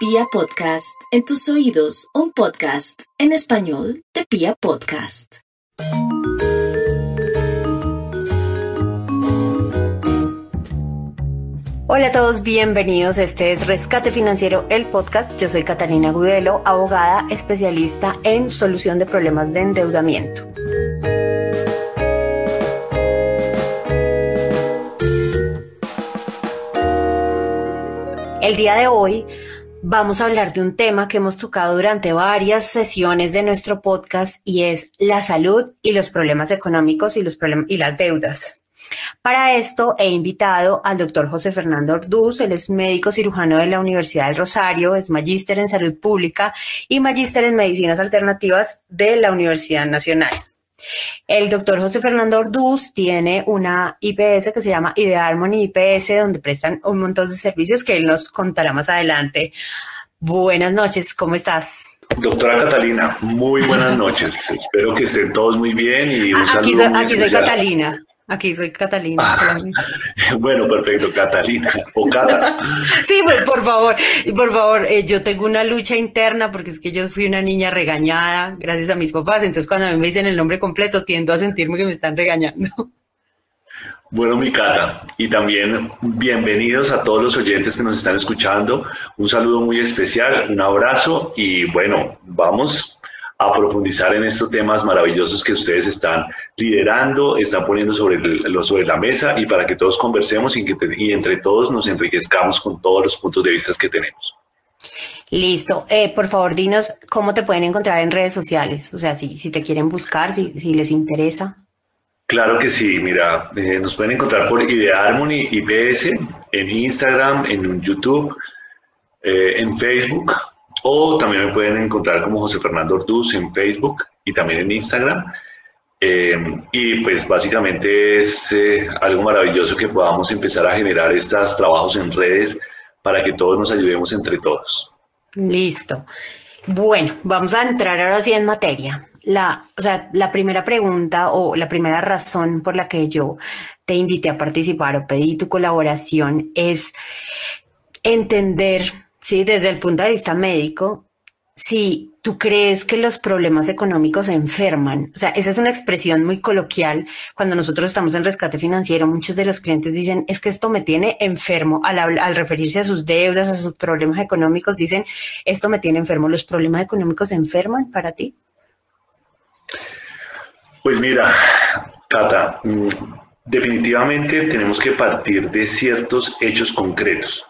Pia Podcast, en tus oídos, un podcast en español de Pia Podcast. Hola a todos, bienvenidos. Este es Rescate Financiero, el podcast. Yo soy Catalina Gudelo, abogada especialista en solución de problemas de endeudamiento. El día de hoy vamos a hablar de un tema que hemos tocado durante varias sesiones de nuestro podcast y es la salud y los problemas económicos y, los y las deudas. Para esto he invitado al doctor José Fernando Orduz, él es médico cirujano de la Universidad del Rosario, es magíster en salud pública y magíster en medicinas alternativas de la Universidad Nacional. El doctor José Fernando Orduz tiene una IPS que se llama Idearmony IPS, donde prestan un montón de servicios que él nos contará más adelante. Buenas noches, ¿cómo estás? Doctora Catalina, muy buenas noches. Espero que estén todos muy bien y un aquí, soy, aquí soy Catalina. Aquí soy Catalina. Ah, bueno, perfecto, Catalina o Cata. sí, pues, por favor, por favor, eh, yo tengo una lucha interna porque es que yo fui una niña regañada gracias a mis papás, entonces cuando a mí me dicen el nombre completo tiendo a sentirme que me están regañando. Bueno, mi Cata, y también bienvenidos a todos los oyentes que nos están escuchando. Un saludo muy especial, un abrazo y bueno, vamos a profundizar en estos temas maravillosos que ustedes están liderando, están poniendo sobre, el, sobre la mesa y para que todos conversemos y, que, y entre todos nos enriquezcamos con todos los puntos de vista que tenemos. Listo. Eh, por favor, dinos cómo te pueden encontrar en redes sociales, o sea, si, si te quieren buscar, si, si les interesa. Claro que sí, mira, eh, nos pueden encontrar por Idea Harmony IPS en Instagram, en YouTube, eh, en Facebook, o también me pueden encontrar como José Fernando Orduz en Facebook y también en Instagram. Eh, y pues básicamente es eh, algo maravilloso que podamos empezar a generar estos trabajos en redes para que todos nos ayudemos entre todos. Listo. Bueno, vamos a entrar ahora sí en materia. La, o sea, la primera pregunta o la primera razón por la que yo te invité a participar o pedí tu colaboración es entender ¿sí? Desde el punto de vista médico, si tú crees que los problemas económicos enferman, o sea, esa es una expresión muy coloquial. Cuando nosotros estamos en rescate financiero, muchos de los clientes dicen, es que esto me tiene enfermo. Al, al referirse a sus deudas, a sus problemas económicos, dicen, esto me tiene enfermo. ¿Los problemas económicos se enferman para ti? Pues mira, Tata, mm, definitivamente tenemos que partir de ciertos hechos concretos.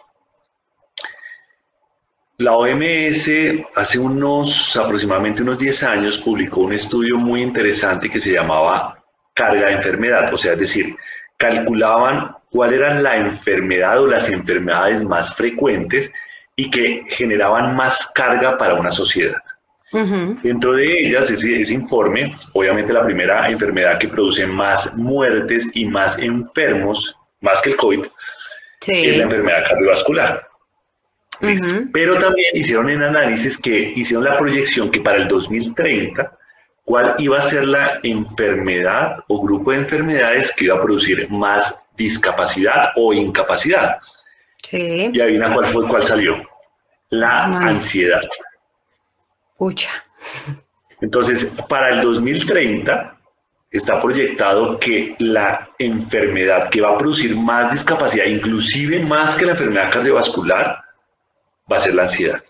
La OMS hace unos aproximadamente unos 10 años publicó un estudio muy interesante que se llamaba carga de enfermedad, o sea, es decir, calculaban cuál era la enfermedad o las enfermedades más frecuentes y que generaban más carga para una sociedad. Dentro de ellas, ese, ese, informe, obviamente la primera enfermedad que produce más muertes y más enfermos, más que el COVID, es la enfermedad cardiovascular. Pero también hicieron en análisis que hicieron la proyección que para el 2030, cuál iba a ser la enfermedad o grupo de enfermedades que iba a producir más discapacidad o incapacidad. Sí. Y adivina cuál fue, cuál salió. La ansiedad. Pucha. Entonces, para el 2030 está proyectado que la enfermedad que va a producir más discapacidad, inclusive más que la enfermedad cardiovascular, va a ser la ansiedad.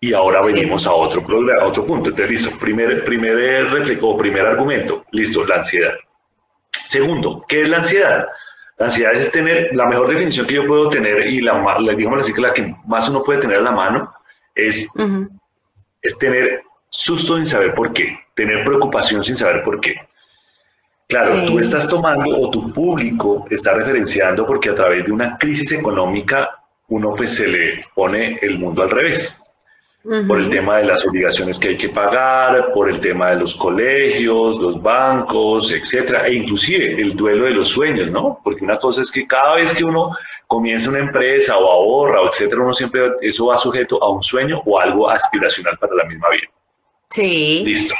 Y ahora venimos a otro, a otro punto. Entonces, listo, primer, primer reflejo, primer argumento, listo, la ansiedad. Segundo, ¿qué es la ansiedad? La ansiedad es tener, la mejor definición que yo puedo tener y la, la digamos así que la que más uno puede tener a la mano es, es tener susto sin saber por qué, tener preocupación sin saber por qué. Claro, tú estás tomando o tu público está referenciando porque a través de una crisis económica uno pues se le pone el mundo al revés. Por el tema de las obligaciones que hay que pagar, por el tema de los colegios, los bancos, etcétera, e inclusive el duelo de los sueños, ¿no? Porque una cosa es que cada vez que uno comienza una empresa o ahorra o etcétera, uno siempre eso va sujeto a un sueño o algo aspiracional para la misma vida. Sí. Listo.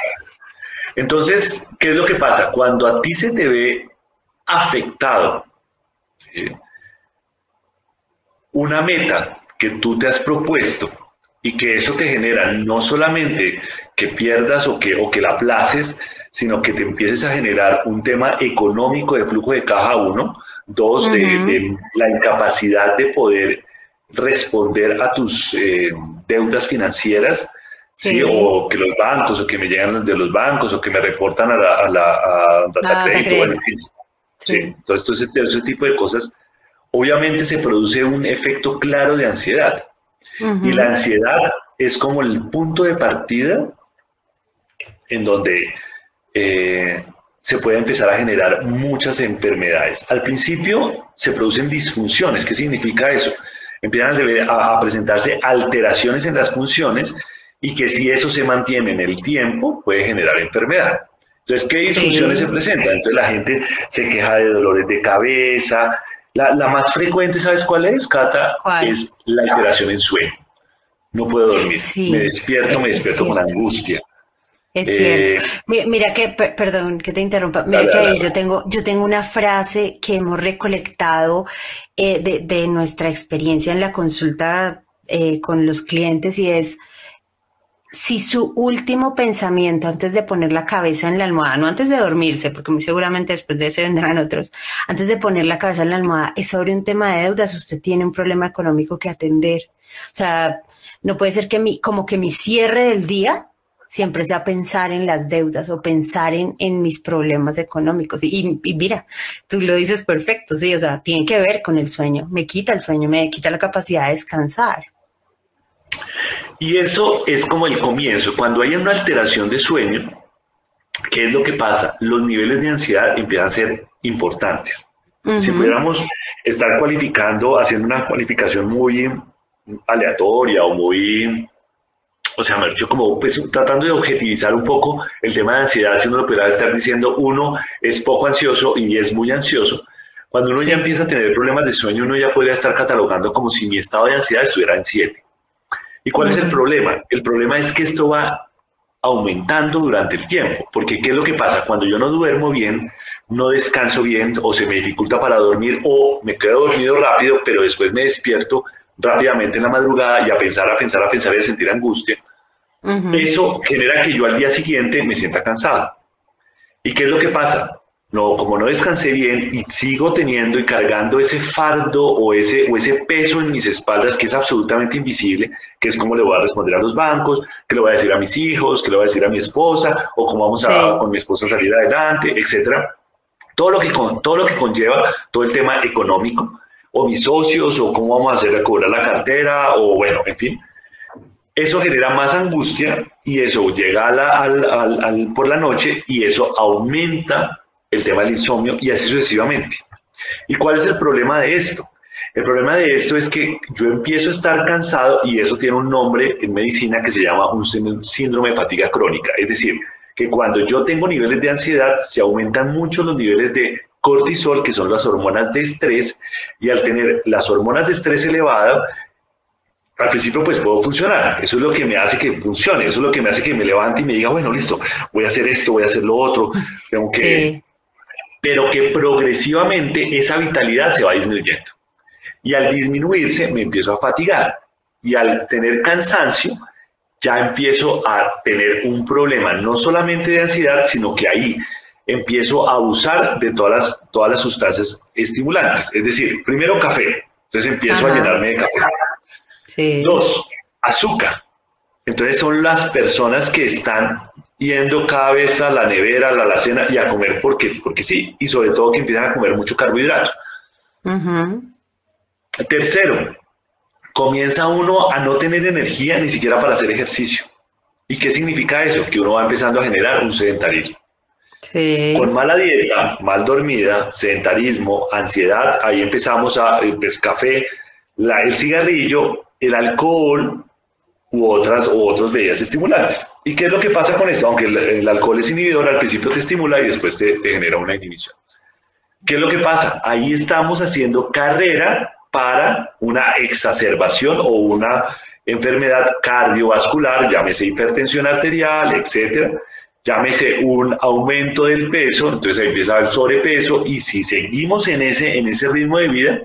Entonces, ¿qué es lo que pasa? Cuando a ti se te ve afectado, ¿sí? Una meta que tú te has propuesto y que eso te genera no solamente que pierdas o que, o que la aplaces, sino que te empieces a generar un tema económico de flujo de caja, uno, dos, de, la incapacidad de poder responder a tus eh, deudas financieras, sí. o que los bancos, o que me llegan de los bancos, o que me reportan a la, a la data crédito, en fin. Sí. Entonces, ese, ese tipo de cosas, obviamente se produce un efecto claro de ansiedad. Y la ansiedad es como el punto de partida en donde eh, se puede empezar a generar muchas enfermedades. Al principio se producen disfunciones. ¿Qué significa eso? Empiezan a, presentarse alteraciones en las funciones y que si eso se mantiene en el tiempo puede generar enfermedad. Entonces, ¿qué disfunciones se presentan? Entonces la gente se queja de dolores de cabeza. La, más frecuente, ¿sabes cuál es, Cata? Es la alteración en sueño. No puedo dormir. Me despierto, me despierto con angustia. Es cierto. Eh, mira, que, perdón que te interrumpa, mira que yo tengo, yo tengo una frase que hemos recolectado eh, de, nuestra experiencia en la consulta eh, con los clientes y es, si su último pensamiento antes de poner la cabeza en la almohada, no antes de dormirse, porque muy seguramente después de ese vendrán otros, antes de poner la cabeza en la almohada, es sobre un tema de deudas, usted tiene un problema económico que atender. O sea, no puede ser que mi, como que mi cierre del día siempre sea pensar en las deudas o pensar en, en mis problemas económicos. Y, mira, tú lo dices perfecto, sí, o sea, tiene que ver con el sueño, me quita el sueño, me quita la capacidad de descansar. Y eso es como el comienzo. Cuando hay una alteración de sueño, ¿qué es lo que pasa? Los niveles de ansiedad empiezan a ser importantes. Si pudiéramos estar cualificando, haciendo una cualificación muy aleatoria o muy o sea, yo como pues, tratando de objetivizar un poco el tema de ansiedad, si uno lo pudiera estar diciendo, uno es poco ansioso y es muy ansioso. Cuando uno ya empieza a tener problemas de sueño, uno ya podría estar catalogando como si mi estado de ansiedad estuviera en 7. ¿Y cuál es el problema? El problema es que esto va aumentando durante el tiempo, porque ¿qué es lo que pasa? Cuando yo no duermo bien, no descanso bien o se me dificulta para dormir o me quedo dormido rápido, pero después me despierto rápidamente en la madrugada y a pensar, a pensar, a pensar y a sentir angustia, eso genera que yo al día siguiente me sienta cansado. ¿Y qué es lo que pasa? No, como no descansé bien y sigo teniendo y cargando ese fardo o ese, o ese peso en mis espaldas que es absolutamente invisible, que es como le voy a responder a los bancos, que le voy a decir a mis hijos, que le voy a decir a mi esposa, o cómo vamos a con mi esposa salir adelante, etcétera. Todo lo, que, todo lo que conlleva todo el tema económico, o mis socios, o cómo vamos a hacer a cobrar la cartera, o bueno, en fin eso genera más angustia y eso llega al, por la noche y eso aumenta el tema del insomnio y así sucesivamente. ¿Y cuál es el problema de esto? El problema de esto es que yo empiezo a estar cansado y eso tiene un nombre en medicina que se llama un síndrome de fatiga crónica. Es decir, que cuando yo tengo niveles de ansiedad se aumentan mucho los niveles de cortisol, que son las hormonas de estrés, y al tener las hormonas de estrés elevadas, al principio pues puedo funcionar. Eso es lo que me hace que funcione, eso es lo que me hace que me levante y me diga, bueno, listo, voy a hacer esto, voy a hacer lo otro. Tengo que... Pero que progresivamente esa vitalidad se va disminuyendo. Y al disminuirse me empiezo a fatigar. Y al tener cansancio, ya empiezo a tener un problema, no solamente de ansiedad, sino que ahí empiezo a abusar de todas las, todas las sustancias estimulantes. Es decir, primero café, entonces empiezo a llenarme de café Dos, azúcar. Entonces son las personas que están yendo cada vez a la nevera, a la alacena y a comer porque, porque sí, y sobre todo que empiezan a comer mucho carbohidrato. Tercero, comienza uno a no tener energía ni siquiera para hacer ejercicio. ¿Y qué significa eso? Que uno va empezando a generar un sedentarismo. Con mala dieta, mal dormida, sedentarismo, ansiedad, ahí empezamos a, pues, café, la, el cigarrillo el alcohol u otras u otros bebidas estimulantes. ¿Y qué es lo que pasa con esto? Aunque el, alcohol es inhibidor, al principio te estimula y después te, genera una inhibición. ¿Qué es lo que pasa? Ahí estamos haciendo carrera para una exacerbación o una enfermedad cardiovascular, llámese hipertensión arterial, etcétera, llámese un aumento del peso, entonces ahí empieza el sobrepeso y si seguimos en ese, en ese ritmo de vida,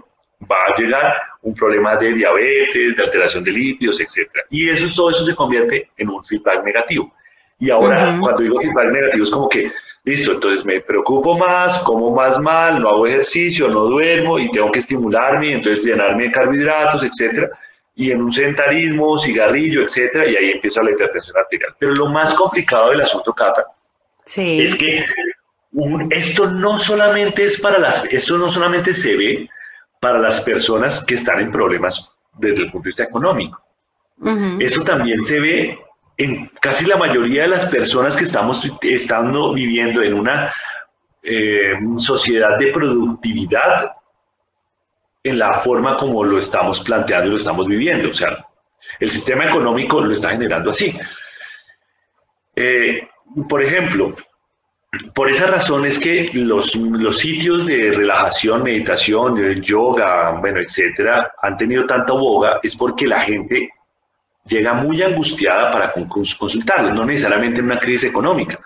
va a llegar un problema de diabetes, de alteración de lípidos, etc. Y eso, todo eso se convierte en un feedback negativo. Y ahora, cuando digo feedback negativo, es como que, listo, entonces me preocupo más, como más mal, no hago ejercicio, no duermo y tengo que estimularme, entonces llenarme de carbohidratos, etc. Y en un sedentarismo, cigarrillo, etc. Y ahí empieza la hipertensión arterial. Pero lo más complicado del asunto, Cata, es que esto no solamente es para las, esto no solamente se ve para las personas que están en problemas desde el punto de vista económico. Eso también se ve en casi la mayoría de las personas que estamos estando viviendo en una eh, sociedad de productividad en la forma como lo estamos planteando y lo estamos viviendo. O sea, el sistema económico lo está generando así. Eh, por ejemplo, por esa razón es que los, los sitios de relajación, meditación, yoga, bueno, etcétera, han tenido tanta boga, es porque la gente llega muy angustiada para consultarlos, no necesariamente en una crisis económica.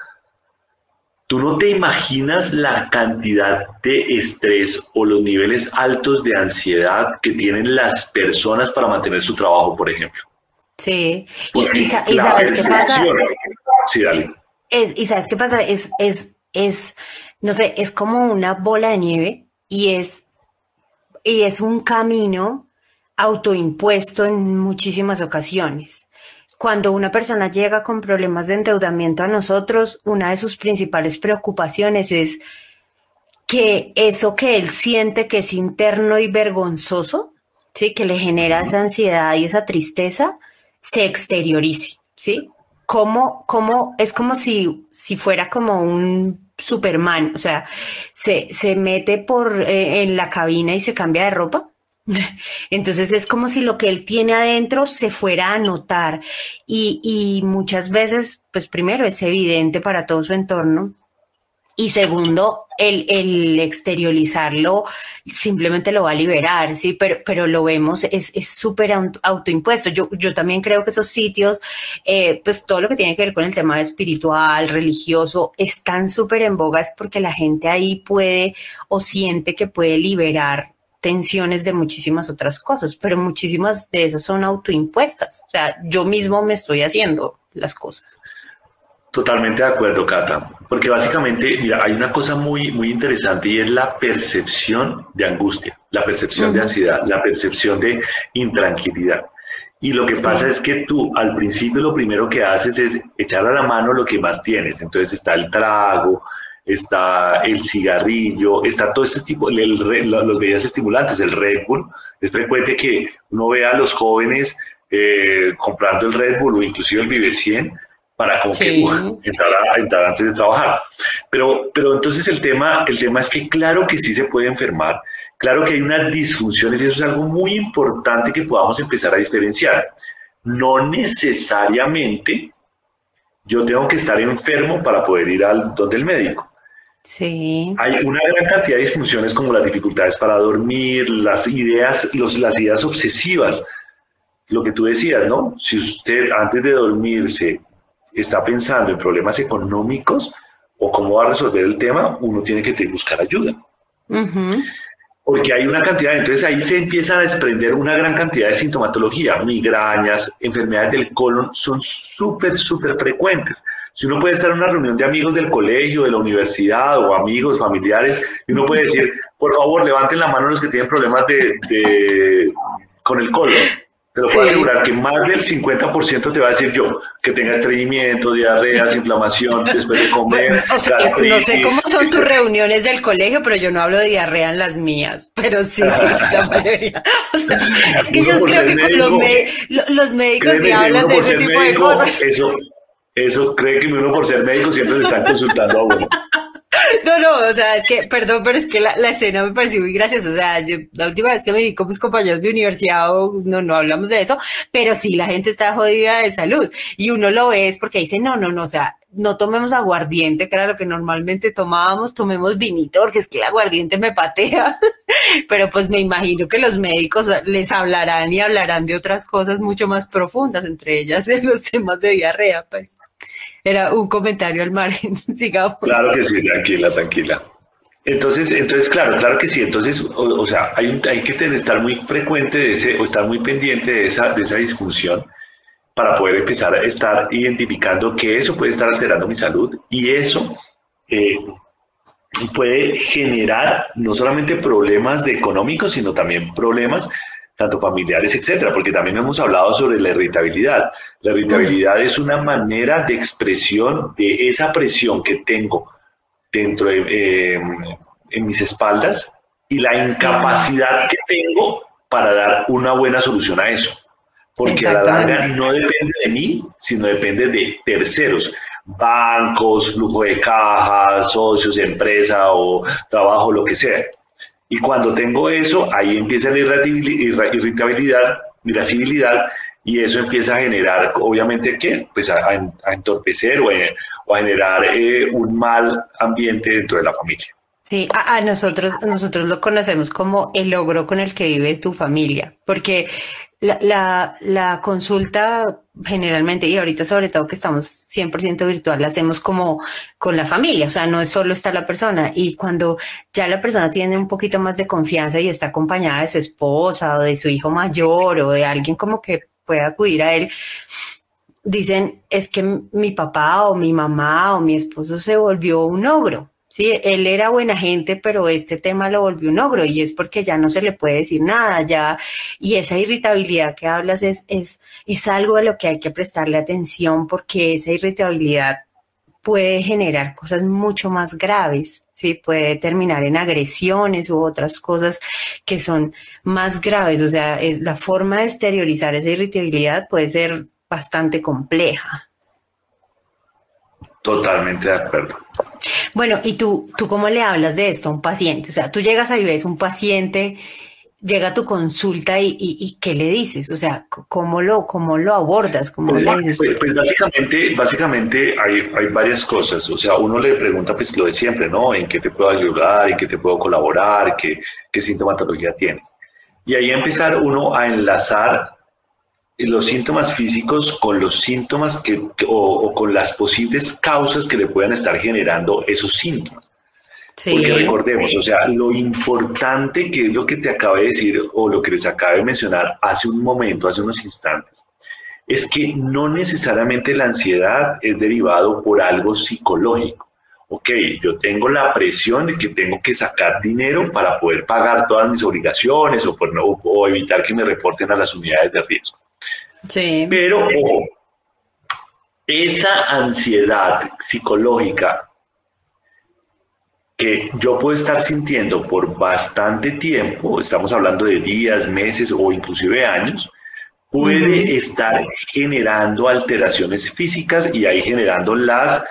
Tú no te imaginas la cantidad de estrés o los niveles altos de ansiedad que tienen las personas para mantener su trabajo, por ejemplo. Sí, y, sabes qué pasa. Sí, dale. Y sabes qué pasa, es, es, es, no sé, es como una bola de nieve y es, y es un camino autoimpuesto en muchísimas ocasiones. Cuando una persona llega con problemas de endeudamiento a nosotros, una de sus principales preocupaciones es que eso que él siente que es interno y vergonzoso, ¿sí? que le genera esa ansiedad y esa tristeza, se exteriorice. ¿sí? Como, como, es como si, si fuera como un Superman, o sea, se, se mete por eh, en la cabina y se cambia de ropa. Entonces es como si lo que él tiene adentro se fuera a notar. Y, y, muchas veces, pues primero es evidente para todo su entorno y segundo, el, exteriorizarlo simplemente lo va a liberar, sí, pero, pero lo vemos, es súper autoimpuesto. Yo, yo también creo que esos sitios, eh, pues todo lo que tiene que ver con el tema espiritual, religioso, están súper en boga, es porque la gente ahí puede o siente que puede liberar tensiones de muchísimas otras cosas, pero muchísimas de esas son autoimpuestas. O sea, yo mismo me estoy haciendo las cosas. Totalmente de acuerdo, Cata, porque básicamente, mira, hay una cosa muy, muy interesante y es la percepción de angustia, la percepción de ansiedad, la percepción de intranquilidad. Y lo que pasa es que tú al principio lo primero que haces es echar a la mano lo que más tienes. Entonces está el trago, está el cigarrillo, está todo ese tipo, el, los bebidas estimulantes, el Red Bull. Es frecuente que uno vea a los jóvenes eh, comprando el Red Bull o inclusive el Vive 100 para como que entrar, entrar, antes de trabajar. Pero, pero entonces el tema, el tema es que claro que sí se puede enfermar, claro que hay unas disfunciones y eso es algo muy importante que podamos empezar a diferenciar. No necesariamente yo tengo que estar enfermo para poder ir al donde el médico. Sí. Hay una gran cantidad de disfunciones como las dificultades para dormir, las ideas, los, las ideas obsesivas. Lo que tú decías, ¿no? Si usted antes de dormirse está pensando en problemas económicos o cómo va a resolver el tema, uno tiene que buscar ayuda. Porque hay una cantidad, entonces ahí se empieza a desprender una gran cantidad de sintomatología, migrañas, enfermedades del colon, son súper, súper frecuentes. Si uno puede estar en una reunión de amigos del colegio, de la universidad o amigos, familiares, y uno puede decir, por favor, levanten la mano los que tienen problemas de, con el colon. Te lo puedo asegurar que más del 50% te va a decir yo, que tenga estreñimiento, diarreas, inflamación después de comer. no sé cómo son tus reuniones del colegio, pero yo no hablo de diarrea en las mías, pero sí, sí, la mayoría. es que yo creo que con los, los, médicos sí hablan de ese tipo de cosas. Eso, eso cree que uno por ser médico siempre le están consultando a uno. No, no, o sea, es que, perdón, pero es que la, escena me pareció muy graciosa. O sea, yo, la última vez que me vi con mis compañeros de universidad, no, no hablamos de eso, pero sí, la gente está jodida de salud. Y uno lo ve es porque dice, no, no, no, o sea, no tomemos aguardiente, que era lo que normalmente tomábamos, tomemos vinito, porque es que el aguardiente me patea. pero pues me imagino que los médicos les hablarán y hablarán de otras cosas mucho más profundas, entre ellas de los temas de diarrea, pues. Era un comentario al margen, sigamos. Claro que sí, tranquila, tranquila. Entonces, entonces, claro, claro que sí. Entonces, o, sea, hay, que tener, estar muy frecuente de ese, o estar muy pendiente de esa, de esa discusión para poder empezar a estar identificando que eso puede estar alterando mi salud y eso eh, puede generar no solamente problemas de económicos, sino también problemas tanto familiares, etcétera, porque también hemos hablado sobre la irritabilidad. La irritabilidad es una manera de expresión de esa presión que tengo dentro de eh, en mis espaldas y la incapacidad que tengo para dar una buena solución a eso. Porque a la larga no depende de mí, sino depende de terceros bancos, flujo de cajas, socios, empresa o trabajo, lo que sea. Y cuando tengo eso, ahí empieza la irritabilidad, irascibilidad, y eso empieza a generar, obviamente, ¿qué? Pues a, entorpecer o, a generar eh, un mal ambiente dentro de la familia. Sí, a, nosotros, nosotros lo conocemos como el logro con el que vive tu familia, porque la, la, la, consulta generalmente, y ahorita sobre todo que estamos 100% virtual, la hacemos como con la familia, o sea, no es solo está la persona, y cuando ya la persona tiene un poquito más de confianza y está acompañada de su esposa o de su hijo mayor o de alguien como que pueda acudir a él, dicen, es que mi papá o mi mamá o mi esposo se volvió un ogro, Sí, él era buena gente, pero este tema lo volvió un ogro y es porque ya no se le puede decir nada, ya, y esa irritabilidad que hablas es, es, es algo a lo que hay que prestarle atención porque esa irritabilidad puede generar cosas mucho más graves, ¿sí? Puede terminar en agresiones u otras cosas que son más graves, o sea, es, la forma de exteriorizar esa irritabilidad puede ser bastante compleja. Totalmente de acuerdo. Bueno, ¿y tú, tú cómo le hablas de esto a un paciente? O sea, tú llegas ahí, ves un paciente, llega a tu consulta y, y, ¿qué le dices? O sea, ¿cómo lo, cómo lo abordas? ¿Cómo pues, le dices? Pues, pues, básicamente, básicamente hay, hay, varias cosas. O sea, uno le pregunta pues lo de siempre, ¿no? ¿En qué te puedo ayudar? ¿En qué te puedo colaborar? ¿Qué, qué sintomatología tienes? Y ahí empezar uno a enlazar los síntomas físicos con los síntomas que, o, con las posibles causas que le puedan estar generando esos síntomas. Porque recordemos, o sea, lo importante que es lo que te acabo de decir o lo que les acabo de mencionar hace un momento, hace unos instantes, es que no necesariamente la ansiedad es derivado por algo psicológico. Ok, yo tengo la presión de que tengo que sacar dinero para poder pagar todas mis obligaciones o, por no, o evitar que me reporten a las unidades de riesgo. Sí. Pero, esa ansiedad psicológica que yo puedo estar sintiendo por bastante tiempo, estamos hablando de días, meses o inclusive años, puede estar generando alteraciones físicas y ahí generando las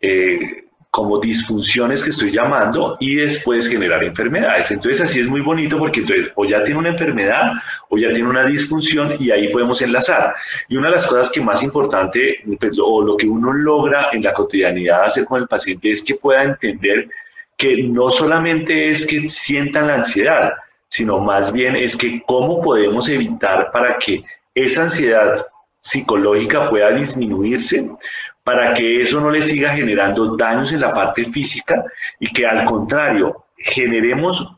eh, como disfunciones que estoy llamando y después generar enfermedades. Entonces así es muy bonito porque entonces o ya tiene una enfermedad o ya tiene una disfunción y ahí podemos enlazar. Y una de las cosas que más importante pues, o lo que uno logra en la cotidianidad hacer con el paciente es que pueda entender que no solamente es que sientan la ansiedad, sino más bien es que cómo podemos evitar para que esa ansiedad psicológica pueda disminuirse para que eso no le siga generando daños en la parte física y que al contrario generemos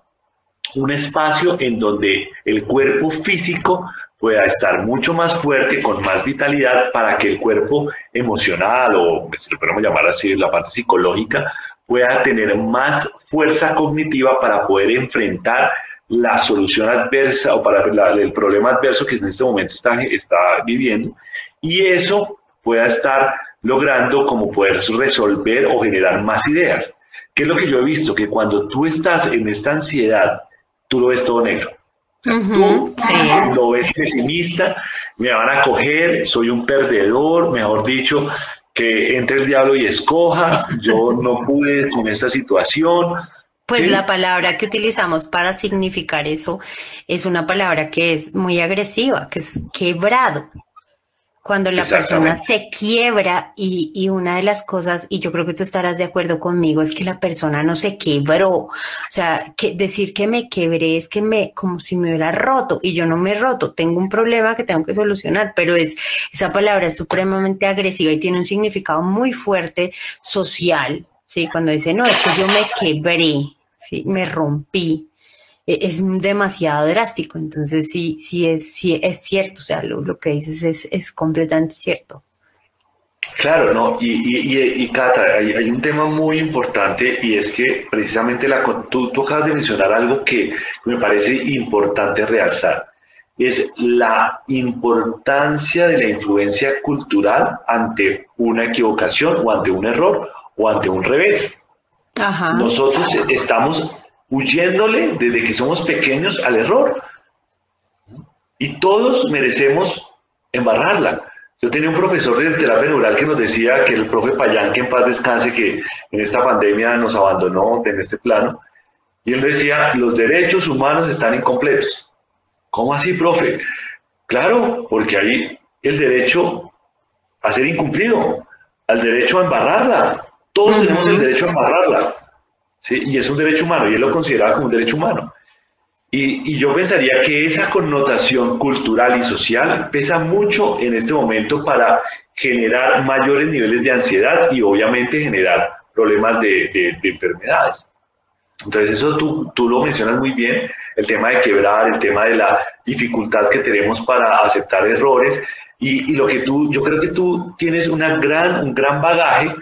un espacio en donde el cuerpo físico pueda estar mucho más fuerte, con más vitalidad, para que el cuerpo emocional, o si lo podemos llamar así, la parte psicológica, pueda tener más fuerza cognitiva para poder enfrentar la solución adversa o para el problema adverso que en este momento está, está viviendo. Y eso pueda estar logrando como poder resolver o generar más ideas. ¿Qué es lo que yo he visto? Que cuando tú estás en esta ansiedad, tú lo ves todo negro. tú lo ves pesimista, me van a coger, soy un perdedor, mejor dicho, que entre el diablo y escoja, yo no pude con esta situación. Pues la palabra que utilizamos para significar eso es una palabra que es muy agresiva, que es quebrado cuando la persona se quiebra y, una de las cosas, y yo creo que tú estarás de acuerdo conmigo, es que la persona no se quebró. O sea, que decir que me quebré es que me, como si me hubiera roto y yo no me he roto, tengo un problema que tengo que solucionar, pero es, esa palabra es supremamente agresiva y tiene un significado muy fuerte social, ¿sí? Cuando dice, no, es que yo me quebré, ¿sí? Me rompí. E, es demasiado drástico, entonces sí, sí es, sí es cierto, o sea, lo, que dices es, es completamente cierto. Claro, no, y, y, y, Cata, hay, un tema muy importante y es que precisamente la, tú, tú acabas de mencionar algo que me parece importante realzar, es la importancia de la influencia cultural ante una equivocación o ante un error o ante un revés. Ajá. Nosotros estamos huyéndole desde que somos pequeños al error y todos merecemos embarrarla yo tenía un profesor de terapia neural que nos decía que el profe Payán, que en paz descanse, que en esta pandemia nos abandonó en este plano, y él decía, los derechos humanos están incompletos. ¿Cómo así, profe? Claro, porque hay el derecho a ser incumplido, al derecho a embarrarla. Todos tenemos el derecho a embarrarla. ¿Sí? Y es un derecho humano, y él lo consideraba como un derecho humano. Y, yo pensaría que esa connotación cultural y social pesa mucho en este momento para generar mayores niveles de ansiedad y obviamente generar problemas de, enfermedades. Entonces eso tú, tú, lo mencionas muy bien, el tema de quebrar, el tema de la dificultad que tenemos para aceptar errores y, y, lo que tú, yo creo que tú tienes una gran, un gran bagaje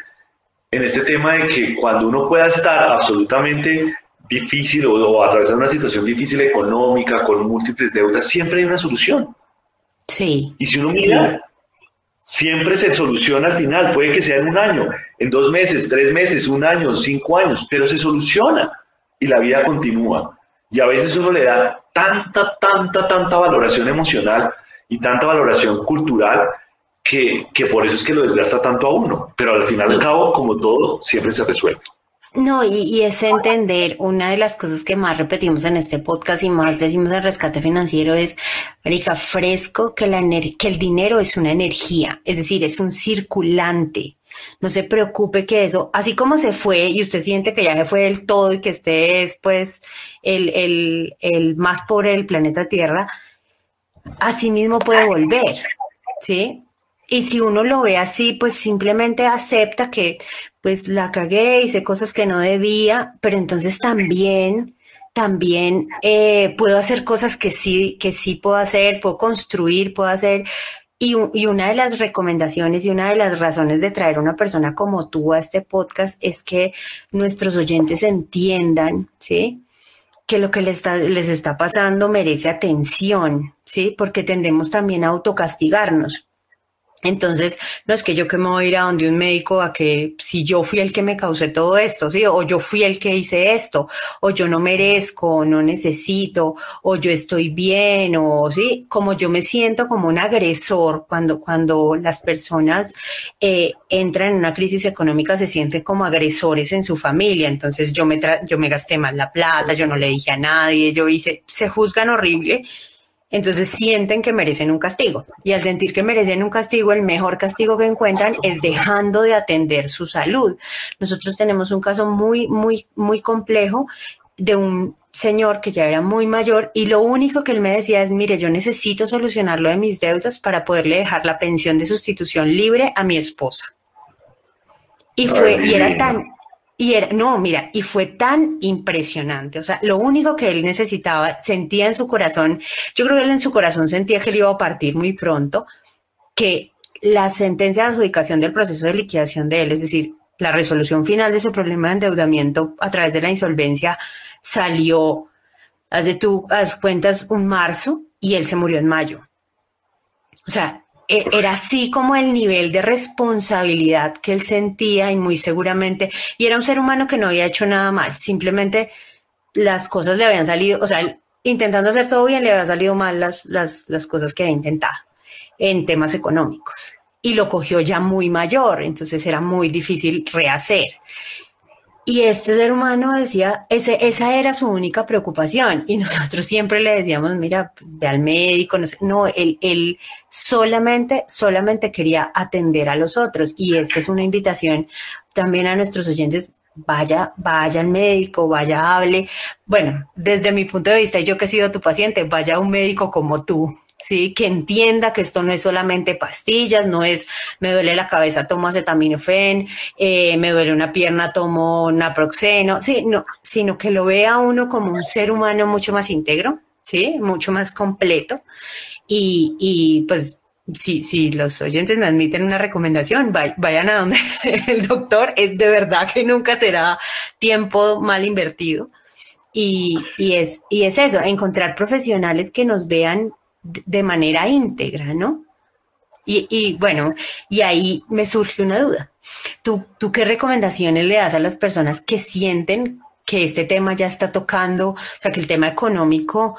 en este tema de que cuando uno pueda estar absolutamente difícil o, atravesar una situación difícil económica con múltiples deudas, siempre hay una solución. Sí. Y si uno mira, siempre se soluciona al final, puede que sea en un año, en dos meses, tres meses, un año, cinco años, pero se soluciona y la vida continúa. Y a veces uno le da tanta, tanta, tanta valoración emocional y tanta valoración cultural que, que por eso es que lo desgasta tanto a uno. Pero al final y al cabo, como todo, siempre se resuelve. No, y, es entender, una de las cosas que más repetimos en este podcast y más decimos en rescate financiero es, Marica, fresco, que, la que el dinero es una energía, es decir, es un circulante. No se preocupe que eso, así como se fue y usted siente que ya se fue del todo y que este es pues el, el, el más pobre del planeta Tierra, así mismo puede volver, ¿sí? Y si uno lo ve así, pues simplemente acepta que pues la cagué, hice cosas que no debía, pero entonces también, también eh, puedo hacer cosas que sí, que sí puedo hacer, puedo construir, puedo hacer. Y, y, una de las recomendaciones y una de las razones de traer una persona como tú a este podcast es que nuestros oyentes entiendan, ¿sí? Que lo que les está, les está pasando merece atención, ¿sí? Porque tendemos también a autocastigarnos. Entonces, no es que yo que me voy a ir a donde un médico a que si yo fui el que me causé todo esto, ¿sí? O yo fui el que hice esto, o yo no merezco, o no necesito, o yo estoy bien, o sí, como yo me siento como un agresor cuando, cuando las personas eh, entran en una crisis económica, se sienten como agresores en su familia. Entonces, yo me, yo me gasté mal la plata, yo no le dije a nadie, yo hice, se juzgan horrible entonces sienten que merecen un castigo. Y al sentir que merecen un castigo, el mejor castigo que encuentran es dejando de atender su salud. Nosotros tenemos un caso muy, muy, muy complejo de un señor que ya era muy mayor y lo único que él me decía es, mire, yo necesito solucionar lo de mis deudas para poderle dejar la pensión de sustitución libre a mi esposa. Y fue, y era tan, y era, no, mira, y fue tan impresionante. O sea, lo único que él necesitaba, sentía en su corazón, yo creo que él en su corazón sentía que él iba a partir muy pronto, que la sentencia de adjudicación del proceso de liquidación de él, es decir, la resolución final de su problema de endeudamiento a través de la insolvencia, salió, hace tú, haz cuentas, un marzo y él se murió en mayo. O sea, era así como el nivel de responsabilidad que él sentía y muy seguramente, y era un ser humano que no había hecho nada mal, simplemente las cosas le habían salido, o sea, intentando hacer todo bien, le habían salido mal las, las, las cosas que había intentado en temas económicos. Y lo cogió ya muy mayor, entonces era muy difícil rehacer. Y este ser humano decía, ese, esa era su única preocupación. Y nosotros siempre le decíamos, mira, ve al médico, no, sé. no él, él solamente, solamente quería atender a los otros. Y esta es una invitación también a nuestros oyentes, vaya, vaya al médico, vaya, hable. Bueno, desde mi punto de vista, yo que he sido tu paciente, vaya a un médico como tú, ¿sí? Que entienda que esto no es solamente pastillas, no es me duele la cabeza, tomo acetaminofén, eh, me duele una pierna, tomo naproxeno, sí, no, sino que lo vea uno como un ser humano mucho más íntegro, ¿sí? Mucho más completo. Y, y pues si, los oyentes me admiten una recomendación, vayan a donde el doctor, es de verdad que nunca será tiempo mal invertido. Y, y, es, y es eso, encontrar profesionales que nos vean de manera íntegra, ¿no? Y, y, bueno, y ahí me surge una duda. ¿Tú, ¿Tú qué recomendaciones le das a las personas que sienten que este tema ya está tocando, o sea, que el tema económico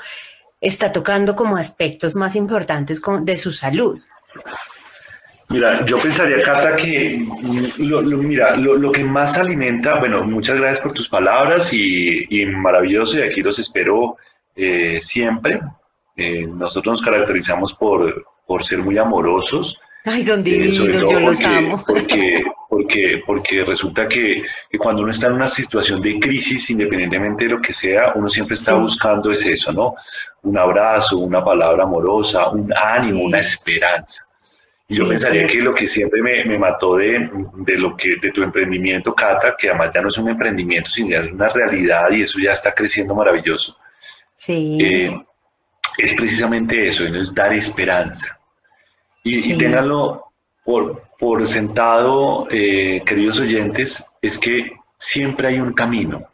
está tocando como aspectos más importantes de su salud? Mira, yo pensaría, Cata, que lo, mira, lo, que más alimenta, bueno, muchas gracias por tus palabras y, maravilloso, y aquí los espero eh, siempre. Eh, nosotros nos caracterizamos por, por ser muy amorosos. Ay, son eh, divinos, yo los amo. Porque, porque, porque resulta que, cuando uno está en una situación de crisis, independientemente de lo que sea, uno siempre está buscando es eso, ¿no? Un abrazo, una palabra amorosa, un ánimo, una esperanza. Y yo pensaría que lo que siempre me, me mató de, de, lo que, de tu emprendimiento, Cata, que además ya no es un emprendimiento, sino ya es una realidad y eso ya está creciendo maravilloso. Sí. Eh, es precisamente eso, es dar esperanza. Y, y ténganlo por, por sentado, eh, queridos oyentes, es que siempre hay un camino.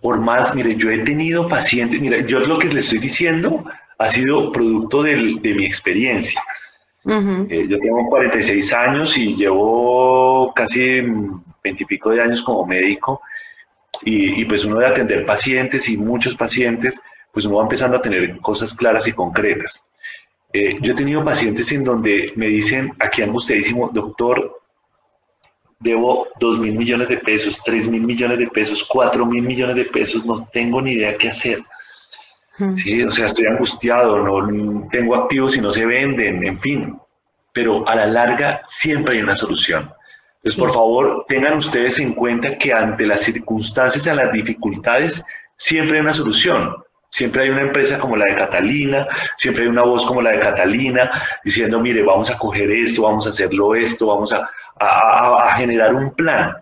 Por más, mire, yo he tenido pacientes, mire, yo lo que les estoy diciendo ha sido producto de mi experiencia. Eh, yo tengo 46 años y llevo casi 20 y pico de años como médico y, pues uno de atender pacientes y muchos pacientes, pues uno va empezando a tener cosas claras y concretas. Eh, yo he tenido pacientes en donde me dicen aquí angustiadísimo, doctor, debo 2 mil millones de pesos, 3 mil millones de pesos, 4 mil millones de pesos, no tengo ni idea qué hacer. Sí, o sea, estoy angustiado, no tengo activos y no se venden, en fin. Pero a la larga siempre hay una solución. Entonces, por favor, tengan ustedes en cuenta que ante las circunstancias, a las dificultades, siempre hay una solución. Siempre hay una empresa como la de Catalina, siempre hay una voz como la de Catalina diciendo, mire, vamos a coger esto, vamos a hacerlo esto, vamos a, a, a generar un plan.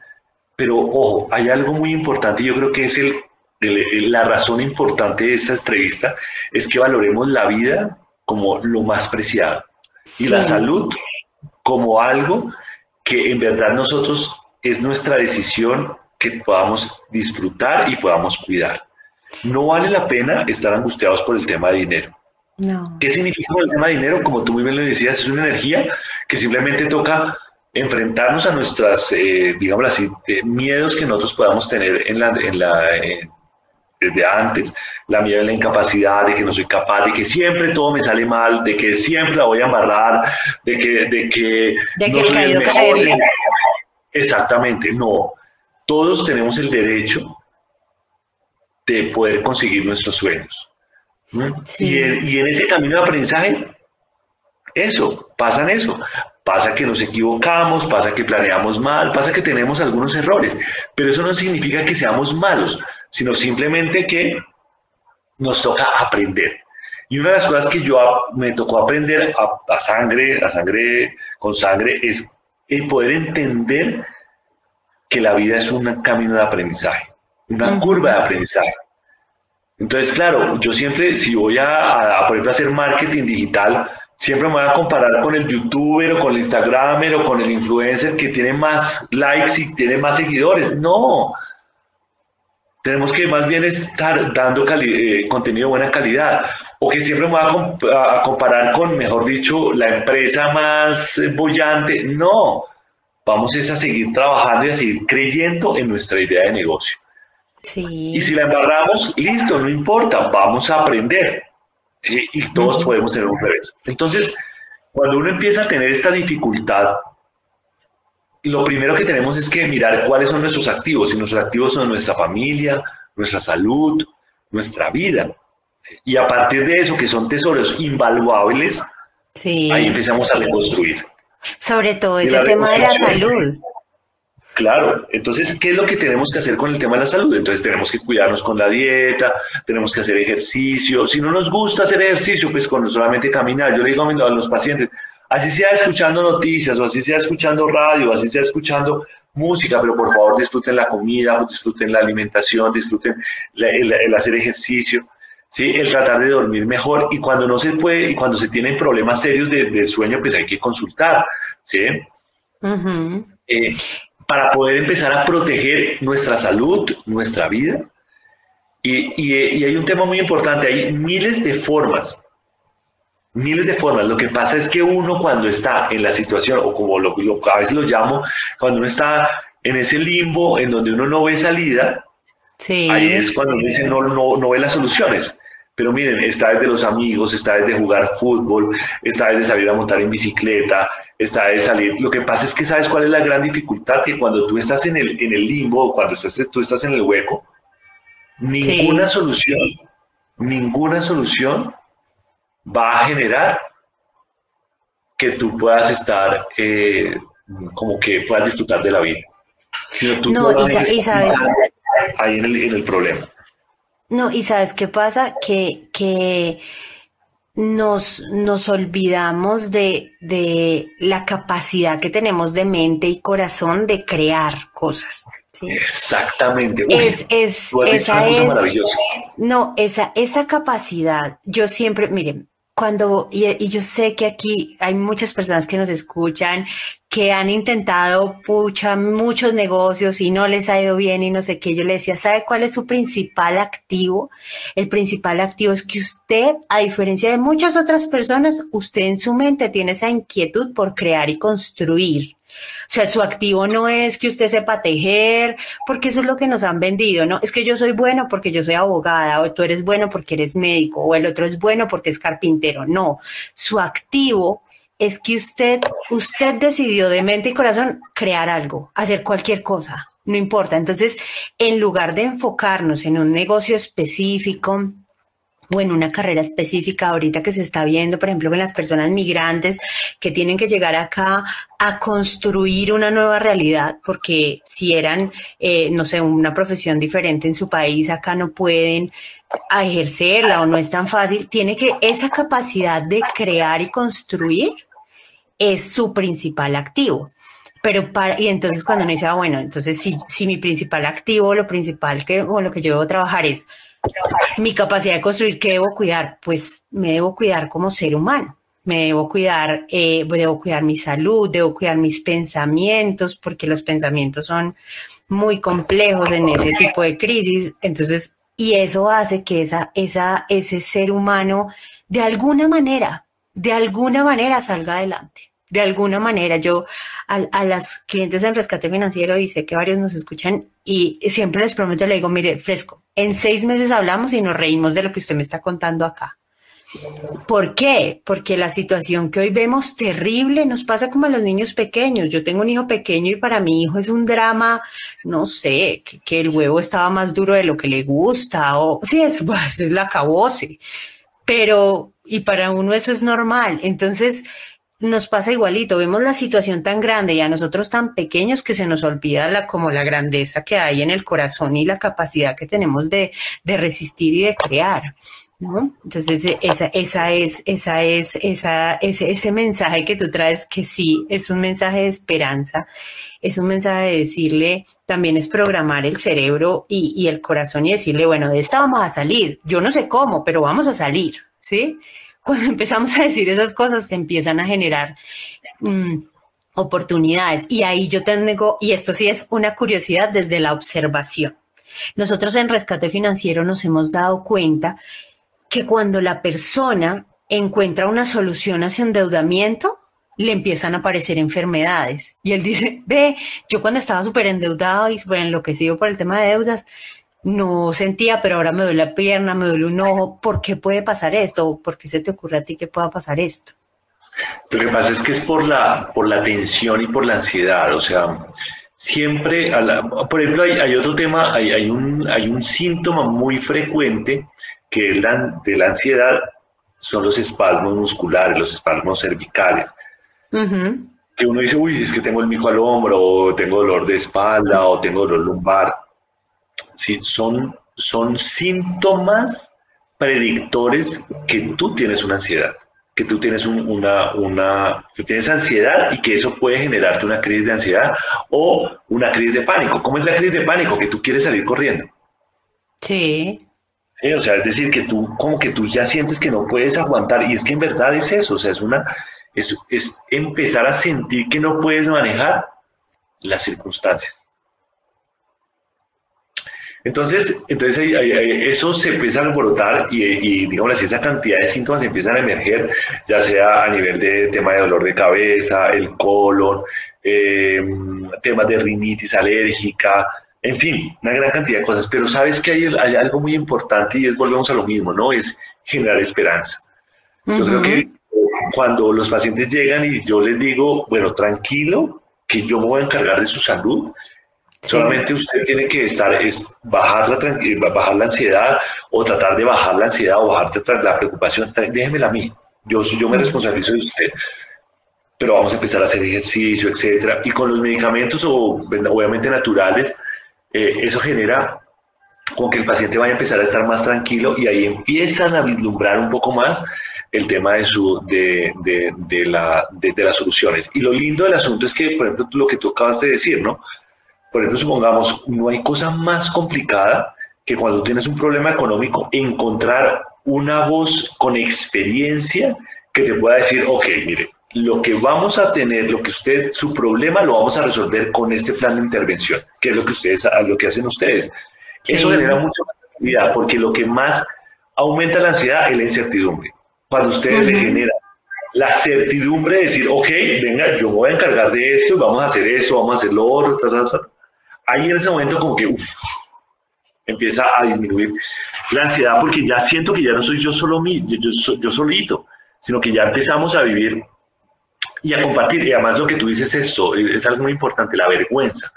Pero ojo, hay algo muy importante, yo creo que es el la razón importante de esta entrevista es que valoremos la vida como lo más preciado y la salud como algo que en verdad nosotros es nuestra decisión que podamos disfrutar y podamos cuidar. No vale la pena estar angustiados por el tema de dinero. ¿Qué significa el tema de dinero? Como tú muy bien lo decías, es una energía que simplemente toca enfrentarnos a nuestras, eh, digamos así, miedos que nosotros podamos tener en la, en la, desde antes, la miedo de la incapacidad, de que no soy capaz, de que siempre todo me sale mal, de que siempre la voy a amarrar, de que... De que, de que el caído caerle. Exactamente, no. Todos tenemos el derecho de poder conseguir nuestros sueños. Y, y en ese camino de aprendizaje, eso, pasan eso. Pasa que nos equivocamos, pasa que planeamos mal, pasa que tenemos algunos errores, pero eso no significa que seamos malos, sino simplemente que nos toca aprender. Y una de las cosas que yo me tocó aprender a, sangre, a sangre con sangre, es el poder entender que la vida es un camino de aprendizaje, una curva de aprendizaje. Entonces, claro, yo siempre, si voy a, a, por ejemplo, hacer marketing digital, siempre me voy a comparar con el youtuber o con el instagramer o con el influencer que tiene más likes y tiene más seguidores. No, tenemos que más bien estar dando eh, contenido de buena calidad. O que siempre me voy a, comparar con, mejor dicho, la empresa más bollante. No, vamos a seguir trabajando y a seguir creyendo en nuestra idea de negocio. Y si la embarramos, listo, no importa, vamos a aprender. Y todos podemos tener un revés. Entonces, cuando uno empieza a tener esta dificultad, lo primero que tenemos es que mirar cuáles son nuestros activos. Y nuestros activos son nuestra familia, nuestra salud, nuestra vida. Y a partir de eso, que son tesoros invaluables, ahí empezamos a reconstruir. Sobre todo ese tema de la salud. Claro, entonces, ¿qué es lo que tenemos que hacer con el tema de la salud? Entonces tenemos que cuidarnos con la dieta, tenemos que hacer ejercicio. Si no nos gusta hacer ejercicio, pues con solamente caminar. Yo le digo a los pacientes, así sea escuchando noticias o así sea escuchando radio, así sea escuchando música, pero por favor disfruten la comida, disfruten la alimentación, disfruten el, hacer ejercicio. ¿sí? el tratar de dormir mejor y cuando no se puede y cuando se tienen problemas serios de, sueño, pues hay que consultar. ¿sí? Para poder empezar a proteger nuestra salud, nuestra vida. Y, hay un tema muy importante, hay miles de formas, miles de formas. Lo que pasa es que uno cuando está en la situación, o como lo, a veces lo llamo, cuando uno está en ese limbo en donde uno no ve salida, ahí es cuando uno dice no, no, no ve las soluciones. Pero miren, está desde los amigos, está desde jugar fútbol, está desde salir a montar en bicicleta, está de salir. Lo que pasa es que sabes cuál es la gran dificultad, que cuando tú estás en el, en el limbo, cuando estás, tú estás en el hueco, ninguna solución, ninguna solución va a generar que tú puedas estar, eh, como que puedas disfrutar de la vida. no, y, sabes... Ahí en el, en el problema. No, y sabes qué pasa, que, que nos, nos olvidamos de, de la capacidad que tenemos de mente y corazón de crear cosas. Exactamente. es, es, esa es, no, esa, esa capacidad, yo siempre, miren, cuando, y, yo sé que aquí hay muchas personas que nos escuchan que han intentado pucha, muchos negocios y no les ha ido bien y no sé qué. Yo le decía, ¿sabe cuál es su principal activo? El principal activo es que usted, a diferencia de muchas otras personas, usted en su mente tiene esa inquietud por crear y construir. O sea, su activo no es que usted sepa tejer, porque eso es lo que nos han vendido, ¿no? Es que yo soy bueno porque yo soy abogada, o tú eres bueno porque eres médico, o el otro es bueno porque es carpintero. No, su activo es que usted, usted decidió de mente y corazón crear algo, hacer cualquier cosa, no importa. Entonces, en lugar de enfocarnos en un negocio específico, o en una carrera específica ahorita que se está viendo, por ejemplo, con las personas migrantes que tienen que llegar acá a construir una nueva realidad, porque si eran, eh, no sé, una profesión diferente en su país, acá no pueden ejercerla o no es tan fácil, tiene que esa capacidad de crear y construir es su principal activo. Pero para, y entonces cuando uno dice, ah, bueno, entonces si, si mi principal activo, lo principal que, o lo que yo debo trabajar es mi capacidad de construir, ¿qué debo cuidar? Pues me debo cuidar como ser humano, me debo cuidar, eh, debo cuidar mi salud, debo cuidar mis pensamientos, porque los pensamientos son muy complejos en ese tipo de crisis. Entonces, y eso hace que esa, esa, ese ser humano, de alguna manera, de alguna manera salga adelante. De alguna manera, yo a, a las clientes en rescate financiero y sé que varios nos escuchan y siempre les prometo, le digo, mire, fresco, en seis meses hablamos y nos reímos de lo que usted me está contando acá. ¿Por qué? Porque la situación que hoy vemos terrible nos pasa como a los niños pequeños. Yo tengo un hijo pequeño y para mi hijo es un drama, no sé, que, el huevo estaba más duro de lo que le gusta o sí, es, pues, es la cabose. Pero, y para uno eso es normal. Entonces, nos pasa igualito, vemos la situación tan grande y a nosotros tan pequeños que se nos olvida la, como la grandeza que hay en el corazón y la capacidad que tenemos de, de resistir y de crear. ¿no? Entonces, esa, esa es, esa es, esa, ese, ese mensaje que tú traes, que sí, es un mensaje de esperanza, es un mensaje de decirle, también es programar el cerebro y, y el corazón y decirle, bueno, de esta vamos a salir. Yo no sé cómo, pero vamos a salir, ¿sí? Cuando empezamos a decir esas cosas, se empiezan a generar mm, oportunidades. Y ahí yo tengo, y esto sí es una curiosidad desde la observación. Nosotros en rescate financiero nos hemos dado cuenta que cuando la persona encuentra una solución a su endeudamiento, le empiezan a aparecer enfermedades. Y él dice, ve, yo cuando estaba súper endeudado y súper enloquecido por el tema de deudas, no sentía, pero ahora me duele la pierna, me duele un ojo. ¿Por qué puede pasar esto? ¿Por qué se te ocurre a ti que pueda pasar esto? Lo que pasa es que es por la, por la tensión y por la ansiedad. O sea, siempre, por ejemplo, hay, otro tema, hay, hay, un, hay un síntoma muy frecuente que es la, de la ansiedad, son los espasmos musculares, los espasmos cervicales. que uno dice, uy, es que tengo el mico al hombro, o tengo dolor de espalda, o tengo dolor lumbar. Sí, son, son síntomas predictores que tú tienes una ansiedad, que tú tienes una, una, que tienes ansiedad y que eso puede generarte una crisis de ansiedad o una crisis de pánico. ¿Cómo es la crisis de pánico? Que tú quieres salir corriendo. Sí. Sí, o sea, es decir, que tú como que tú ya sientes que no puedes aguantar y es que en verdad es eso, o sea, es una, es, es empezar a sentir que no puedes manejar las circunstancias. Entonces, entonces eso se empieza a alborotar y, y, digamos así, esa cantidad de síntomas empiezan a emerger, ya sea a nivel de tema de dolor de cabeza, el colon, eh, temas de rinitis alérgica, en fin, una gran cantidad de cosas. Pero sabes que hay, hay algo muy importante y es, volvemos a lo mismo, ¿no? Es generar esperanza. Yo creo que cuando los pacientes llegan y yo les digo, bueno, tranquilo, que yo me voy a encargar de su salud, Solamente usted tiene que estar, es bajar la, bajar la ansiedad o tratar de bajar la ansiedad o bajar la preocupación. Déjemela a mí. Yo, yo me responsabilizo de usted. Pero vamos a empezar a hacer ejercicio, etcétera. Y con los medicamentos, o obviamente naturales, eh, eso genera con que el paciente vaya a empezar a estar más tranquilo y ahí empiezan a vislumbrar un poco más el tema de, su, de, de, de, la, de, las soluciones. Y lo lindo del asunto es que, por ejemplo, lo que tú acabas de decir, ¿no? Por ejemplo, supongamos, no hay cosa más complicada que cuando tienes un problema económico, encontrar una voz con experiencia que te pueda decir, ok, mire, lo que vamos a tener, lo que usted, su problema lo vamos a resolver con este plan de intervención, que es lo que ustedes, lo que hacen ustedes. Eso genera mucha tranquilidad, porque lo que más aumenta la ansiedad es la incertidumbre. Cuando ustedes le generan la certidumbre de decir, ok, venga, yo me voy a encargar de esto, vamos a hacer esto, vamos a hacer lo otro, ahí en ese momento como que empieza a disminuir la ansiedad porque ya siento que ya no soy yo solo mí, yo, yo, solito, sino que ya empezamos a vivir y a compartir. Y además lo que tú dices esto es algo muy importante, la vergüenza.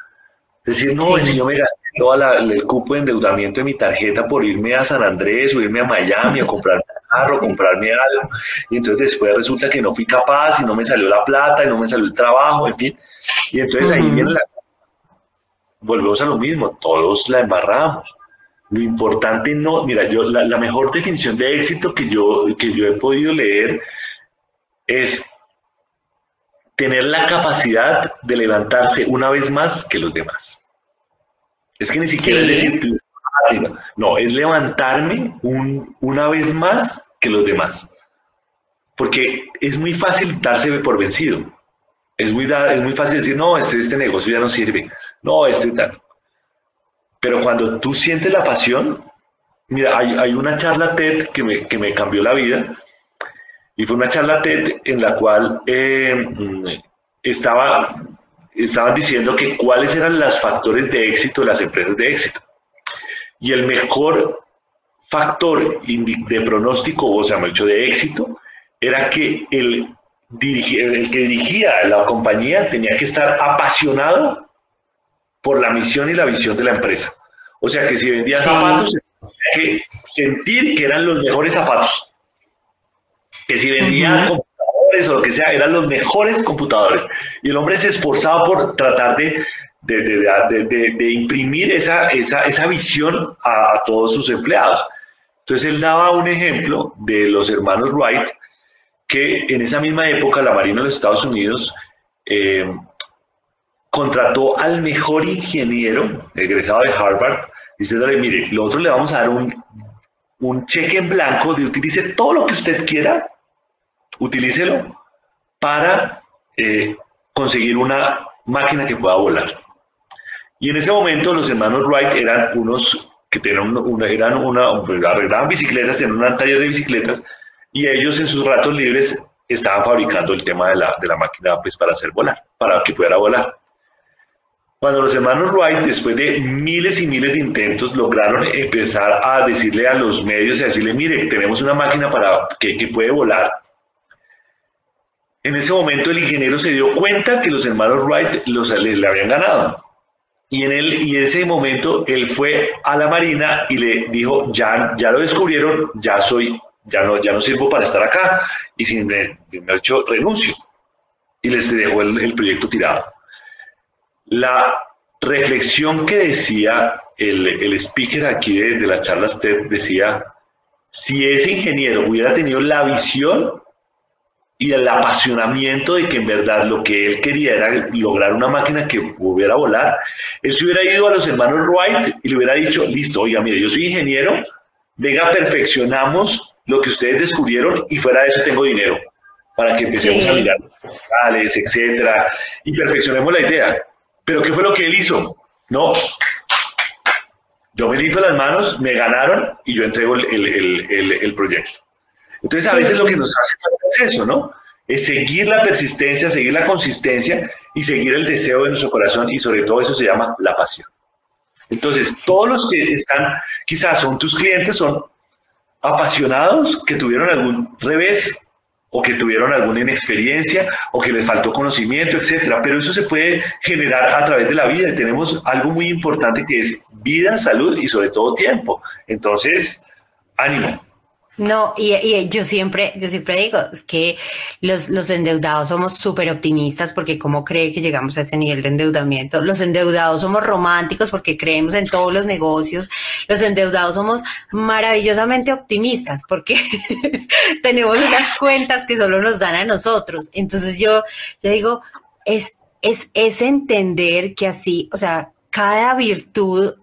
Decir, no, si yo me gasté todo el cupo de endeudamiento de mi tarjeta por irme a San Andrés o irme a Miami o comprarme un carro, comprarme algo, y entonces después resulta que no fui capaz y no me salió la plata y no me salió el trabajo, en fin. Y entonces ahí viene la volvemos a lo mismo, todos la embarramos. Lo importante no, mira, yo la, mejor definición de éxito que yo, que yo he podido leer es tener la capacidad de levantarse una vez más que los demás. Es que ni siquiera es decir, no, es levantarme una vez más que los demás. Porque es muy fácil darse por vencido. Es muy, es muy fácil decir, no, este, este negocio ya no sirve no, este tal. Pero cuando tú sientes la pasión, mira, hay, una charla TED que me, que me, cambió la vida, y fue una charla TED en la cual eh, estaba, estaban diciendo que cuáles eran los factores de éxito de las empresas de éxito. Y el mejor factor de pronóstico, o sea, hecho de éxito, era que el, el que dirigía la compañía tenía que estar apasionado por la misión y la visión de la empresa. O sea que si vendía zapatos, tenía que sentir que eran los mejores zapatos. Que si vendía computadores o lo que sea, eran los mejores computadores. Y el hombre se esforzaba por tratar de, de, imprimir esa, esa, esa visión a, todos sus empleados. Entonces él daba un ejemplo de los hermanos Wright, que en esa misma época la Marina de los Estados Unidos eh, contrató al mejor ingeniero egresado de Harvard, diciéndole, mire, lo otro le vamos a dar un, un cheque en blanco de utilice todo lo que usted quiera, utilícelo para eh, conseguir una máquina que pueda volar. Y en ese momento los hermanos Wright eran unos que tenían una, eran una, pues, arreglaban bicicletas, tenían un taller de bicicletas, y ellos en sus ratos libres estaban fabricando el tema de la, de la máquina pues, para hacer volar, para que pudiera volar. Cuando los hermanos Wright, después de miles y miles de intentos, lograron empezar a decirle a los medios a decirle, mire, tenemos una máquina para que, puede volar. En ese momento el ingeniero se dio cuenta que los hermanos Wright los, le, habían ganado. Y en, el, y ese momento él fue a la marina y le dijo, ya, ya lo descubrieron, ya soy, ya no, ya no sirvo para estar acá. Y sin me, me hecho renuncio. y les dejó el, proyecto tirado. La reflexión que decía el, el speaker aquí de, de las charlas TED decía, si ese ingeniero hubiera tenido la visión y el apasionamiento de que en verdad lo que él quería era lograr una máquina que pudiera volar, él se hubiera ido a los hermanos Wright y le hubiera dicho, listo, oiga, mire, yo soy ingeniero, venga, perfeccionamos lo que ustedes descubrieron y fuera de eso tengo dinero para que empecemos a mirar los etcétera, y perfeccionemos la idea. Pero ¿qué fue lo que él hizo? No, yo me limpio las manos, me ganaron y yo entrego el, proyecto. Entonces, a veces lo que nos hace es eso, ¿no? Es seguir la persistencia, seguir la consistencia y seguir el deseo de nuestro corazón y sobre todo eso se llama la pasión. Entonces, todos los que están, quizás son tus clientes, son apasionados que tuvieron algún revés o que tuvieron alguna inexperiencia o que les faltó conocimiento, etcétera. Pero eso se puede generar a través de la vida. tenemos algo muy importante que es vida, salud y sobre todo tiempo. Entonces, ánimo. No, y, yo siempre, yo siempre digo es que los, los endeudados somos súper optimistas porque como cree que llegamos a ese nivel de endeudamiento, los endeudados somos románticos porque creemos en todos los negocios, los endeudados somos maravillosamente optimistas porque tenemos unas cuentas que solo nos dan a nosotros. Entonces yo, yo digo, es, es, es entender que así, o sea, cada virtud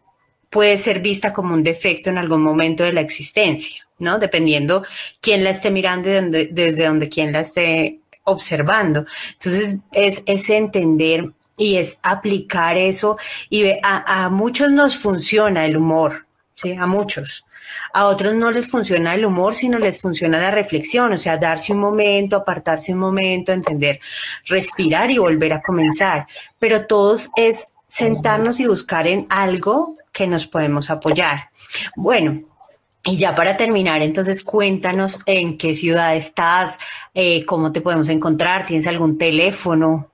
puede ser vista como un defecto en algún momento de la existencia. ¿No? Dependiendo quién la esté mirando y desde donde quién la esté observando. Entonces, es, es entender y es aplicar eso y a, a muchos nos funciona el humor, ¿sí? A muchos. A otros no les funciona el humor, sino les funciona la reflexión, o sea, darse un momento, apartarse un momento, entender, respirar y volver a comenzar. Pero todos es sentarnos y buscar en algo que nos podemos apoyar. Bueno, y ya para terminar, entonces cuéntanos en qué ciudad estás, eh, cómo te podemos encontrar, tienes algún teléfono.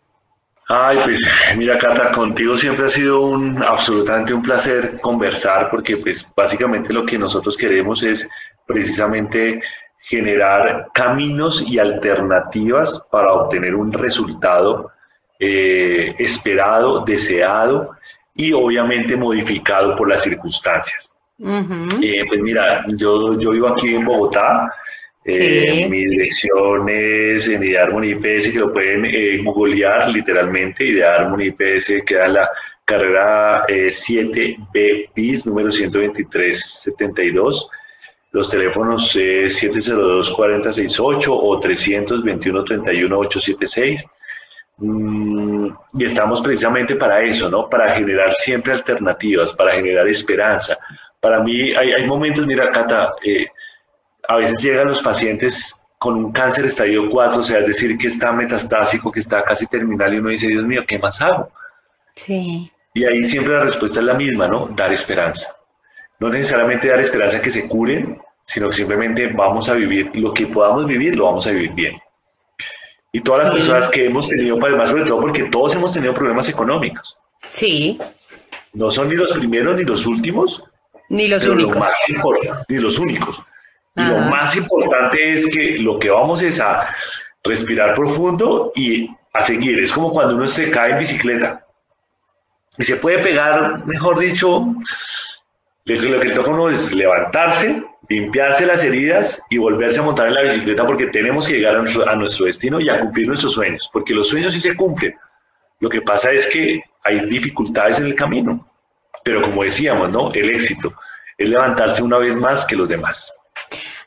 Ay, pues mira, Cata, contigo siempre ha sido un absolutamente un placer conversar porque pues básicamente lo que nosotros queremos es precisamente generar caminos y alternativas para obtener un resultado eh, esperado, deseado y obviamente modificado por las circunstancias. Eh, pues mira, yo, yo vivo aquí en Bogotá. Eh, mi dirección es en IPS, que lo pueden eh, googlear literalmente. Idearmon IPS queda en la carrera 7B bis, número 12372. Los teléfonos es 702-4068 o 321-31-876. Mm, y estamos precisamente para eso, ¿no? Para generar siempre alternativas, para generar esperanza, para mí hay, momentos, mira, Cata, eh, a veces llegan los pacientes con un cáncer estadio 4, o sea, es decir, que está metastásico, que está casi terminal y uno dice, Dios mío, ¿qué más hago? Sí. Y ahí siempre la respuesta es la misma, ¿no? Dar esperanza. No necesariamente dar esperanza que se curen, sino que simplemente vamos a vivir lo que podamos vivir, lo vamos a vivir bien. Y todas las personas que hemos tenido problemas, sobre todo porque todos hemos tenido problemas económicos. Sí. No son ni los primeros ni los últimos, ni los únicos. ni los únicos. Y lo más importante es que lo que vamos es a respirar profundo y a seguir. Es como cuando uno se cae en bicicleta. Y se puede pegar, mejor dicho, lo que toca uno es levantarse, limpiarse las heridas y volverse a montar en la bicicleta porque tenemos que llegar a nuestro, a nuestro destino y a cumplir nuestros sueños. Porque los sueños sí se cumplen. Lo que pasa es que hay dificultades en el camino. Pero como decíamos, ¿no? El éxito es levantarse una vez más que los demás.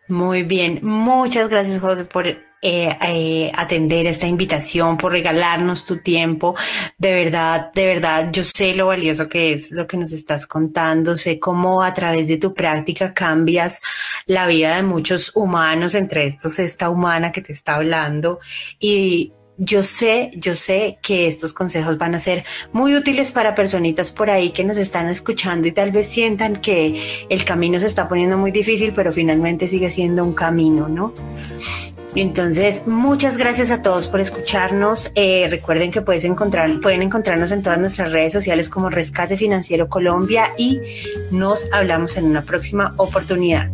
Muy bien, muchas gracias José por eh, eh, atender esta invitación, por regalarnos tu tiempo. De verdad, de verdad, yo sé lo valioso que es lo que nos estás contando, sé cómo a través de tu práctica cambias la vida de muchos humanos, entre estos esta humana que te está hablando y yo sé, yo sé que estos consejos van a ser muy útiles para personitas por ahí que nos están escuchando y tal vez sientan que el camino se está poniendo muy difícil, pero finalmente sigue siendo un camino, ¿no? Entonces, muchas gracias a todos por escucharnos. Eh, recuerden que puedes encontrar, pueden encontrarnos en todas nuestras redes sociales como Rescate Financiero Colombia y nos hablamos en una próxima oportunidad.